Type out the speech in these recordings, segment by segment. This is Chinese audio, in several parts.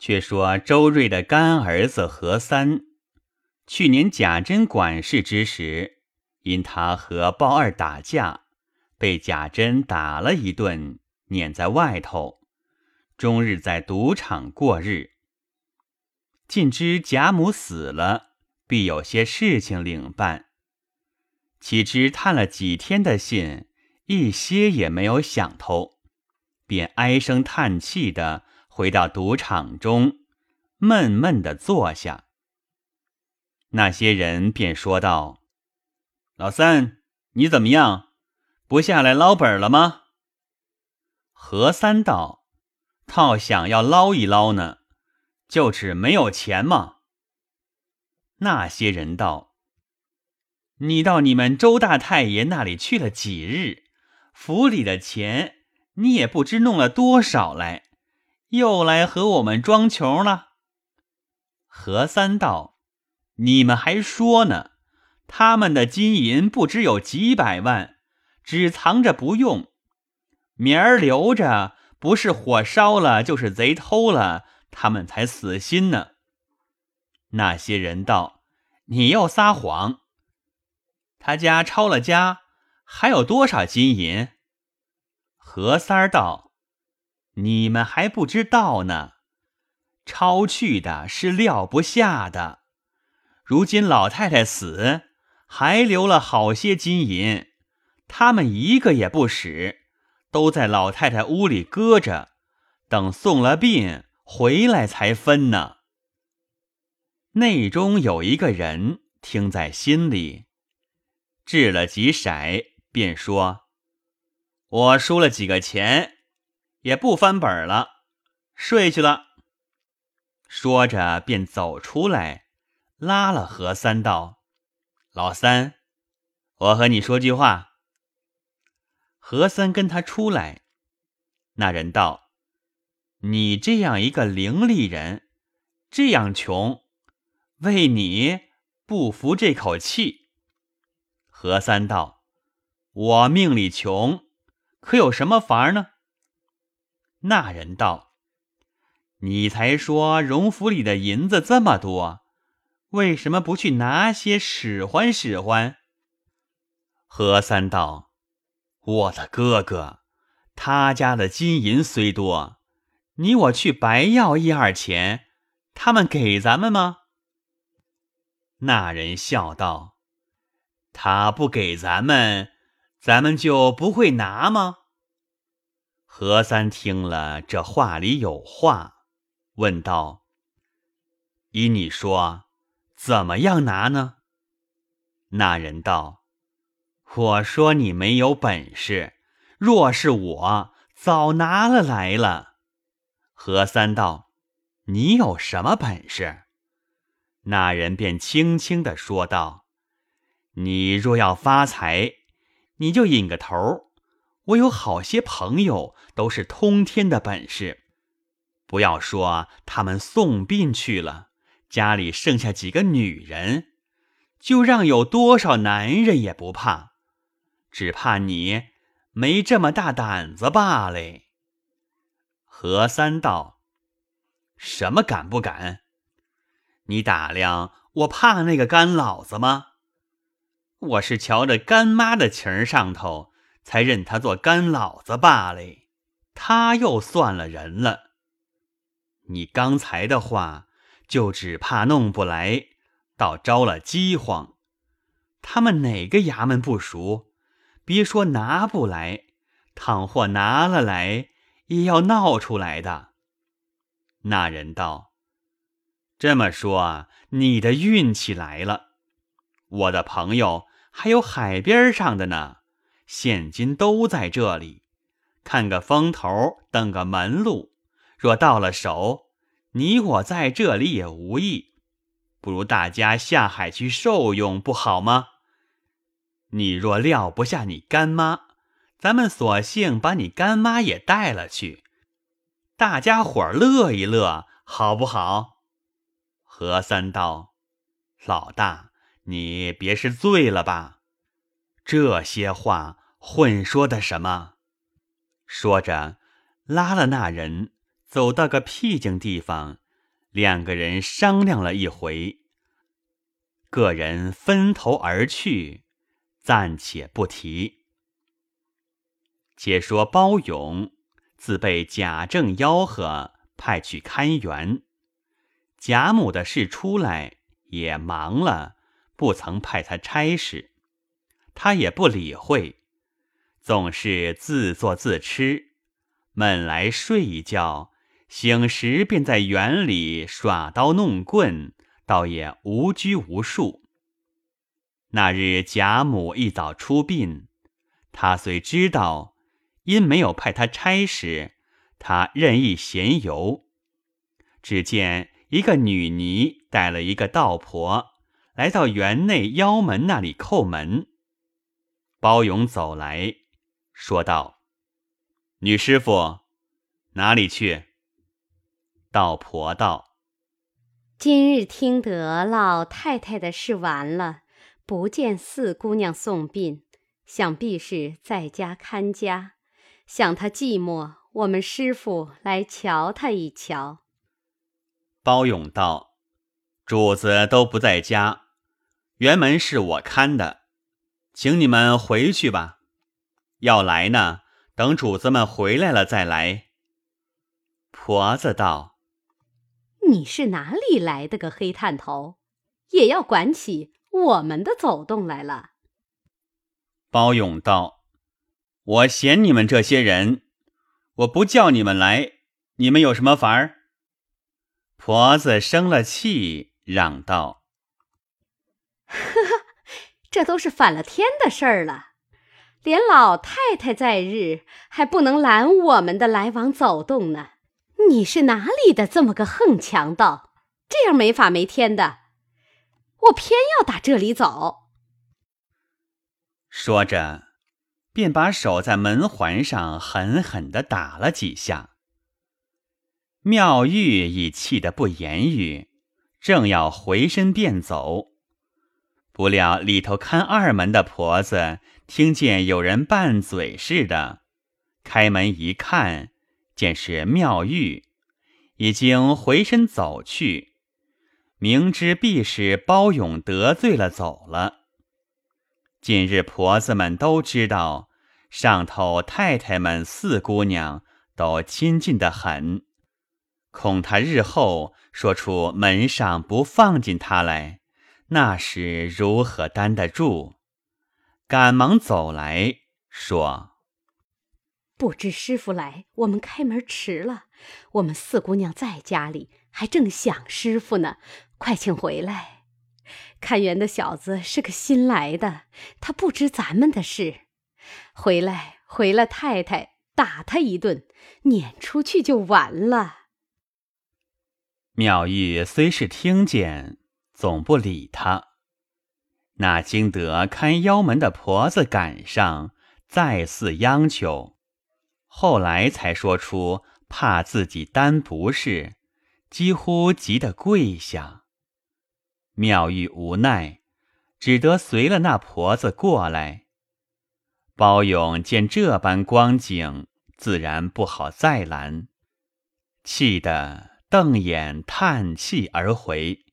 却说周瑞的干儿子何三，去年贾珍管事之时，因他和鲍二打架，被贾珍打了一顿，撵在外头，终日在赌场过日。尽知贾母死了，必有些事情领办。岂知探了几天的信，一些也没有想透，便唉声叹气的回到赌场中，闷闷的坐下。那些人便说道：“老三，你怎么样？不下来捞本了吗？”何三道：“套想要捞一捞呢。”就是没有钱吗？那些人道：“你到你们周大太爷那里去了几日？府里的钱你也不知弄了多少来，又来和我们装穷了。”何三道：“你们还说呢？他们的金银不知有几百万，只藏着不用，明儿留着，不是火烧了，就是贼偷了。”他们才死心呢。那些人道：“你又撒谎！他家抄了家，还有多少金银？”何三道：“你们还不知道呢。抄去的是撂不下的。如今老太太死，还留了好些金银，他们一个也不使，都在老太太屋里搁着，等送了殡。”回来才分呢。内中有一个人听在心里，掷了几骰，便说：“我输了几个钱，也不翻本了，睡去了。”说着便走出来，拉了何三道：“老三，我和你说句话。”何三跟他出来，那人道。你这样一个伶俐人，这样穷，为你不服这口气。何三道：“我命里穷，可有什么法儿呢？”那人道：“你才说荣府里的银子这么多，为什么不去拿些使唤使唤？”何三道：“我的哥哥，他家的金银虽多。”你我去白要一二钱，他们给咱们吗？那人笑道：“他不给咱们，咱们就不会拿吗？”何三听了这话里有话，问道：“依你说，怎么样拿呢？”那人道：“我说你没有本事，若是我，早拿了来了。”何三道：“你有什么本事？”那人便轻轻的说道：“你若要发财，你就引个头。我有好些朋友都是通天的本事。不要说他们送殡去了，家里剩下几个女人，就让有多少男人也不怕，只怕你没这么大胆子罢了。”何三道：“什么敢不敢？你打量我怕那个干老子吗？我是瞧着干妈的情儿上头，才认他做干老子罢了。他又算了人了。你刚才的话，就只怕弄不来，倒招了饥荒。他们哪个衙门不熟？别说拿不来，倘或拿了来。”也要闹出来的。那人道：“这么说，你的运气来了。我的朋友还有海边上的呢，现今都在这里，看个风头，等个门路。若到了手，你我在这里也无益，不如大家下海去受用，不好吗？你若撂不下你干妈。”咱们索性把你干妈也带了去，大家伙乐一乐，好不好？何三道，老大，你别是醉了吧？这些话混说的什么？说着，拉了那人走到个僻静地方，两个人商量了一回，个人分头而去，暂且不提。且说包勇自被贾政吆喝，派去看园。贾母的事出来，也忙了，不曾派他差事，他也不理会，总是自作自吃，闷来睡一觉，醒时便在园里耍刀弄棍，倒也无拘无束。那日贾母一早出殡，他虽知道，因没有派他差事，他任意闲游，只见。一个女尼带了一个道婆，来到园内腰门那里叩门。包勇走来说道：“女师傅，哪里去？”道婆道：“今日听得老太太的事完了，不见四姑娘送殡，想必是在家看家。想她寂寞，我们师傅来瞧她一瞧。”包勇道：“主子都不在家，辕门是我看的，请你们回去吧。要来呢，等主子们回来了再来。”婆子道：“你是哪里来的个黑探头，也要管起我们的走动来了？”包勇道：“我嫌你们这些人，我不叫你们来，你们有什么法儿？”婆子生了气，嚷道：“呵呵，这都是反了天的事儿了！连老太太在日，还不能拦我们的来往走动呢。你是哪里的这么个横强盗？这样没法没天的，我偏要打这里走。”说着，便把手在门环上狠狠的打了几下。妙玉已气得不言语，正要回身便走，不料里头看二门的婆子听见有人拌嘴似的，开门一看，见是妙玉，已经回身走去，明知必是包勇得罪了走了。近日婆子们都知道，上头太太们四姑娘都亲近的很。恐他日后说出门上不放进他来，那时如何担得住？赶忙走来说：“不知师傅来，我们开门迟了。我们四姑娘在家里，还正想师傅呢。快请回来！看园的小子是个新来的，他不知咱们的事。回来回了太太，打他一顿，撵出去就完了。”妙玉虽是听见，总不理他。那经得看腰门的婆子赶上，再次央求，后来才说出怕自己担不是，几乎急得跪下。妙玉无奈，只得随了那婆子过来。包勇见这般光景，自然不好再拦，气得。瞪眼叹气而回。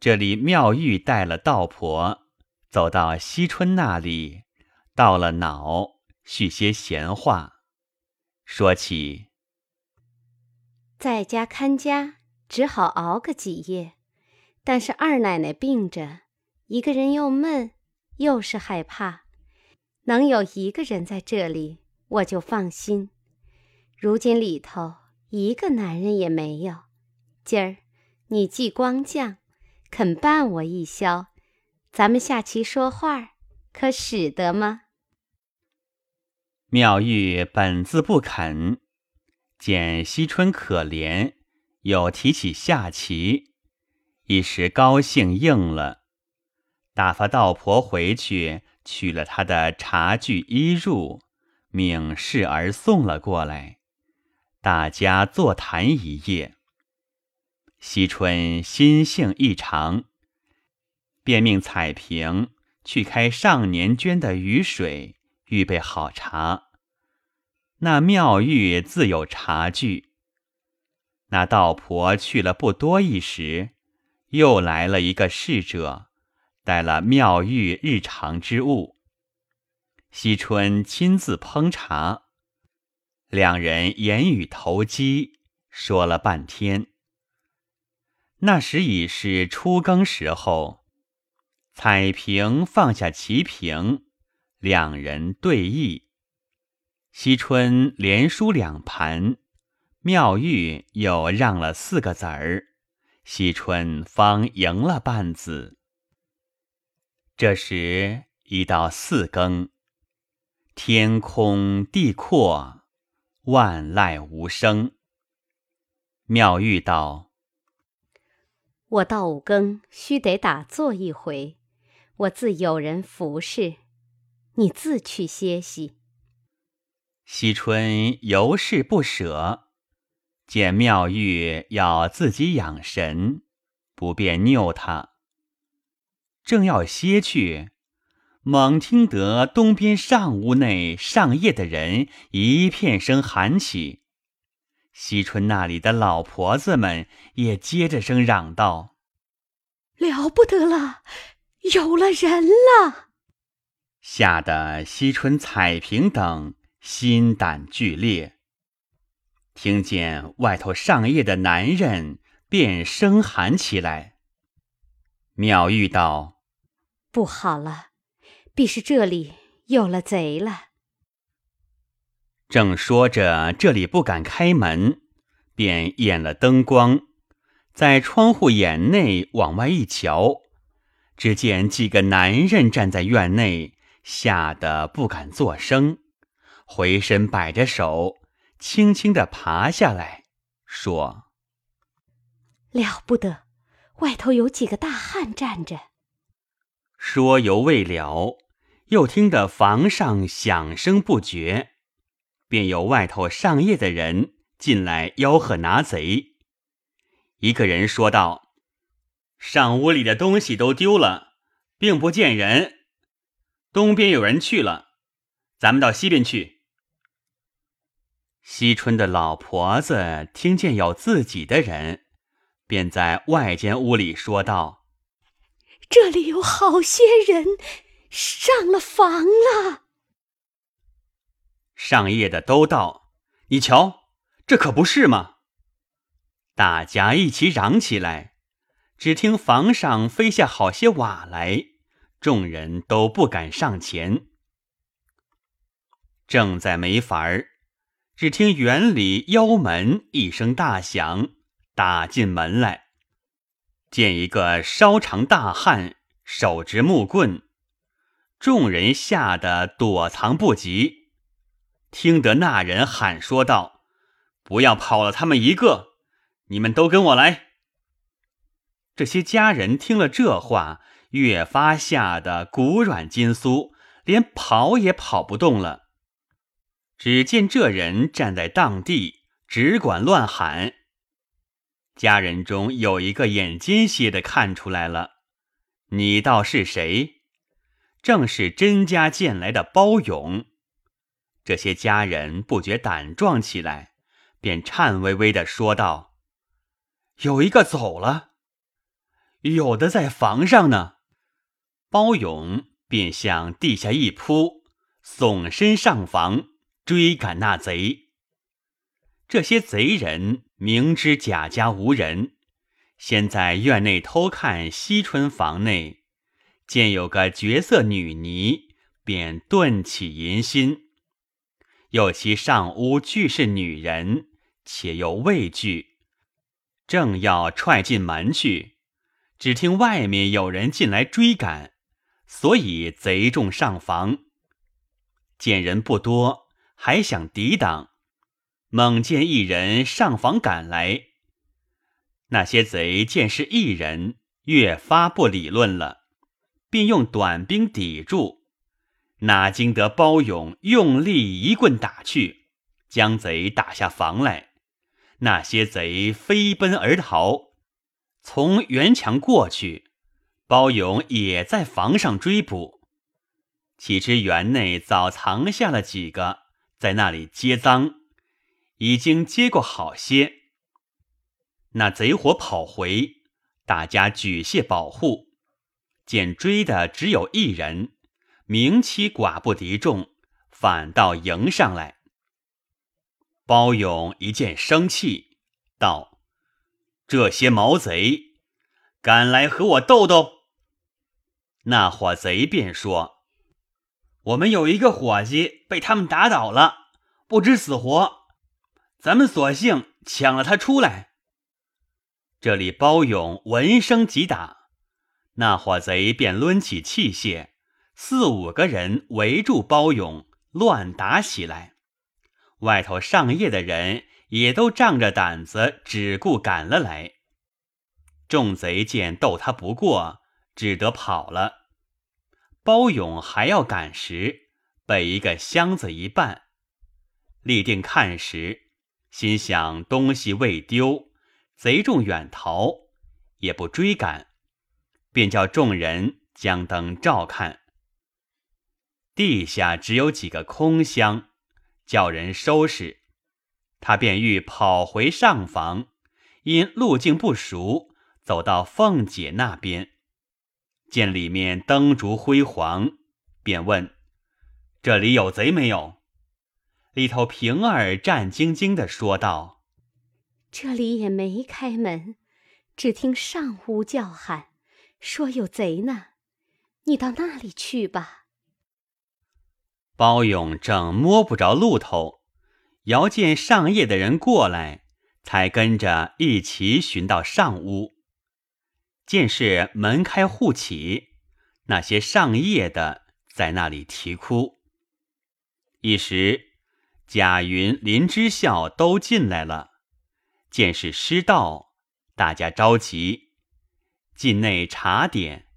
这里妙玉带了道婆，走到惜春那里，到了脑，叙些闲话，说起在家看家，只好熬个几夜。但是二奶奶病着，一个人又闷，又是害怕，能有一个人在这里，我就放心。如今里头。一个男人也没有。今儿你既光降，肯伴我一宵，咱们下棋说话，可使得吗？妙玉本自不肯，见惜春可怜，又提起下棋，一时高兴应了，打发道婆回去取了他的茶具衣褥，命侍儿送了过来。大家坐谈一夜，惜春心性异常，便命彩萍去开上年捐的雨水，预备好茶。那妙玉自有茶具，那道婆去了不多一时，又来了一个侍者，带了妙玉日常之物。惜春亲自烹茶，两人言语投机，说了半天。那时已是初更时候，彩屏放下棋屏，两人对弈。惜春连输两盘。妙玉又让了四个子儿，惜春方赢了半子。这时已到四更，天空地阔，万籁无声。妙玉道：“我到五更须得打坐一回，我自有人服侍，你自去歇息。”惜春犹是不舍。见妙玉要自己养神，不便拗他。正要歇去，猛听得东边上屋内上夜的人一片声喊起，惜春那里的老婆子们也接着声嚷道：“了不得了，有了人了！”吓得惜春、彩萍等心胆俱裂。听见外头上夜的男人，便声喊起来。妙玉道：“不好了，必是这里有了贼了。”正说着，这里不敢开门，便掩了灯光，在窗户眼内往外一瞧，只见几个男人站在院内，吓得不敢作声，回身摆着手。轻轻的爬下来，说：“了不得，外头有几个大汉站着。”说犹未了，又听得房上响声不绝，便有外头上夜的人进来吆喝拿贼。一个人说道：“上屋里的东西都丢了，并不见人。东边有人去了，咱们到西边去。”惜春的老婆子听见有自己的人，便在外间屋里说道：“这里有好些人上了房了。”上夜的都道：“你瞧，这可不是吗？”大家一起嚷起来，只听房上飞下好些瓦来，众人都不敢上前，正在没法儿。只听园里腰门一声大响，打进门来，见一个稍长大汉，手执木棍，众人吓得躲藏不及。听得那人喊说道：“不要跑了他们一个，你们都跟我来。”这些家人听了这话，越发吓得骨软筋酥，连跑也跑不动了。只见这人站在当地，只管乱喊。家人中有一个眼尖些的看出来了，你道是谁？正是甄家见来的包勇。这些家人不觉胆壮起来，便颤巍巍的说道：“有一个走了，有的在房上呢。”包勇便向地下一扑，耸身上房。追赶那贼，这些贼人明知贾家无人，先在院内偷看惜春房内，见有个绝色女尼，便顿起淫心。又其上屋俱是女人，且又畏惧，正要踹进门去，只听外面有人进来追赶，所以贼众上房，见人不多。还想抵挡，猛见一人上房赶来。那些贼见是一人，越发不理论了，便用短兵抵住。哪经得包勇用力一棍打去，将贼打下房来。那些贼飞奔而逃，从园墙过去，包勇也在房上追捕。岂知园内早藏下了几个。在那里接赃，已经接过好些。那贼火跑回，大家举械保护，见追的只有一人，明妻寡不敌众，反倒迎上来。包勇一见生气，道：“这些毛贼，敢来和我斗斗？”那伙贼便说：“我们有一个伙计被他们打倒了，不知死活，咱们索性抢了他出来。”这里包勇闻声即打，那伙贼便抡起器械，四五个人围住包勇，乱打起来。外头上夜的人也都仗着胆子，只顾赶了来。众贼见斗他不过，只得跑了。包勇还要赶时，被一个箱子一绊，立定看时，心想东西未丢，贼众远逃，也不追赶，便叫众人将灯照看，地下只有几个空箱。叫人收拾，他便欲跑回上房，因路径不熟，走到凤姐那边，见里面灯烛辉煌，便问：“这里有贼没有？”里头平儿战兢兢的说道：“这里也没开门，只听上屋叫喊，说有贼呢。你到那里去吧。”包勇正摸不着路头，遥见上夜的人过来，才跟着一齐寻到上屋。见是门开户起，那些上夜的在那里啼哭。一时贾云、林之孝都进来了，见是失道，大家着急，进内查点，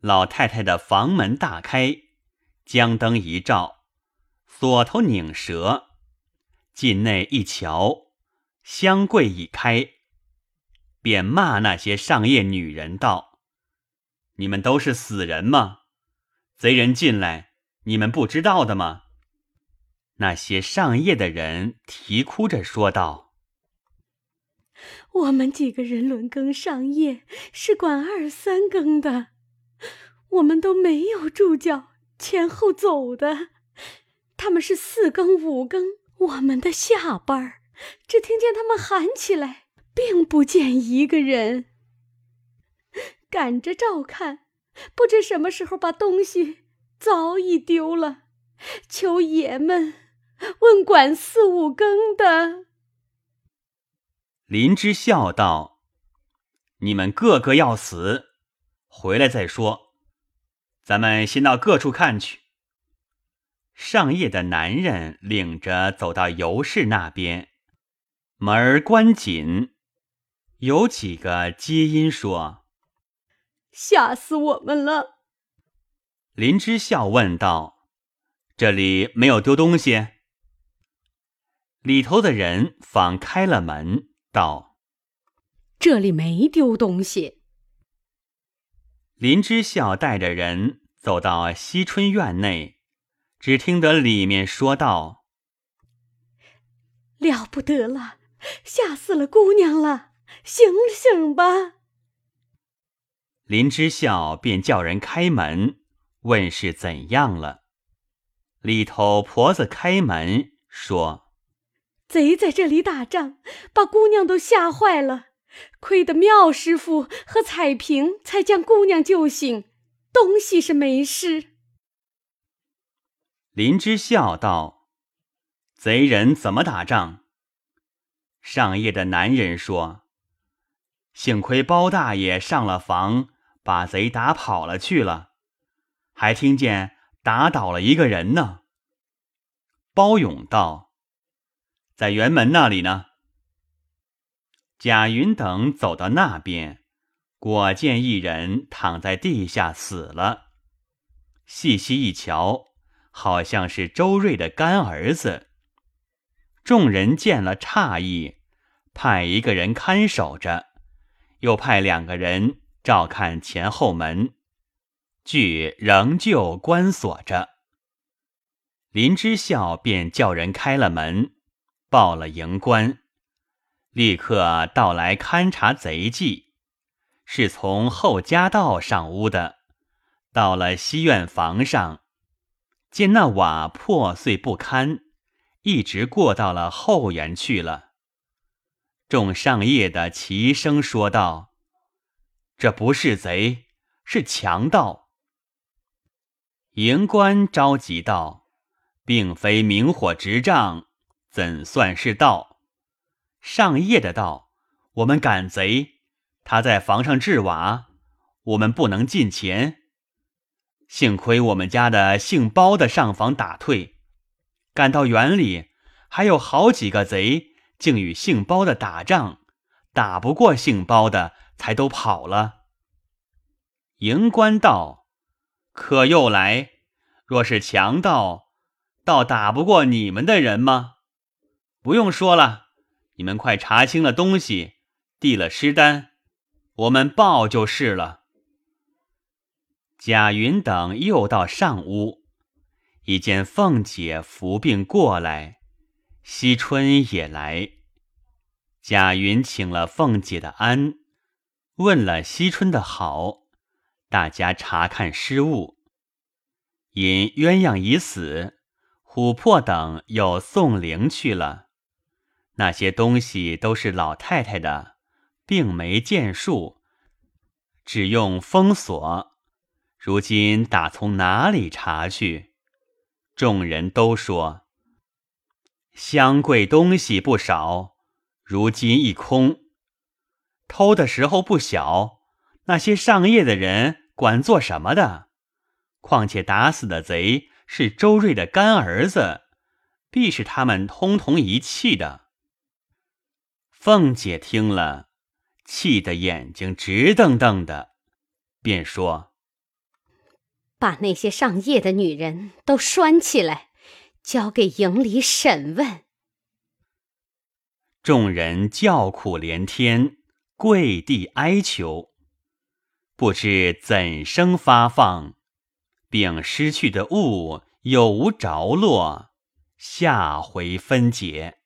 老太太的房门大开。将灯一照，锁头拧折，进内一瞧，箱柜已开，便骂那些上夜女人道：“你们都是死人吗？贼人进来，你们不知道的吗？”那些上夜的人啼哭着说道：“我们几个人轮更上夜，是管二三更的，我们都没有住觉。”前后走的，他们是四更五更，我们的下班儿，只听见他们喊起来，并不见一个人。赶着照看，不知什么时候把东西早已丢了。求爷们问管四五更的。林之笑道：“你们个个要死，回来再说。”咱们先到各处看去。上夜的男人领着走到尤氏那边，门儿关紧。有几个接音说：“吓死我们了。”林之孝问道：“这里没有丢东西？”里头的人方开了门，道：“这里没丢东西。”林之孝带着人走到惜春院内，只听得里面说道：“了不得了，吓死了姑娘了！醒醒吧！”林之孝便叫人开门，问是怎样了。里头婆子开门说：“贼在这里打仗，把姑娘都吓坏了。”亏得妙师傅和彩萍才将姑娘救醒，东西是没事。林之笑道：“贼人怎么打仗？”上夜的男人说：“幸亏包大爷上了房，把贼打跑了去了，还听见打倒了一个人呢。”包勇道：“在辕门那里呢。”贾云等走到那边，果见一人躺在地下死了。细细一瞧，好像是周瑞的干儿子。众人见了诧异，派一个人看守着，又派两个人照看前后门，俱仍旧关锁着。林之孝便叫人开了门，报了营官。立刻到来勘察贼迹，是从后家道上屋的。到了西院房上，见那瓦破碎不堪，一直过到了后园去了。众上夜的齐声说道：“这不是贼，是强盗。”营官着急道：“并非明火执仗，怎算是盗？”上夜的道：“我们赶贼，他在房上置瓦，我们不能进前。”幸亏我们家的姓包的上房打退，赶到园里，还有好几个贼，竟与姓包的打仗，打不过姓包的，才都跑了。营官道：“可又来？若是强盗，倒打不过你们的人吗？不用说了，你们快查清了东西，递了尸单，我们报就是了。”贾云等又到上屋，一见凤姐服病过来，惜春也来。贾云请了凤姐的安，问了惜春的好，大家查看失物。因鸳鸯已死，琥珀等又送灵去了。那些东西都是老太太的，并没见数，只用封锁。如今打从哪里查去？众人都说香贵东西不少，如今一空。偷的时候不小，那些上夜的人管做什么的？况且打死的贼是周瑞的干儿子，必是他们通同一气的。凤姐听了，气得眼睛直瞪瞪的，便说。把那些上夜的女人都拴起来，交给营里审问。众人叫苦连天，跪地哀求，不知怎生发放，并失去的物有无着落，下回分解。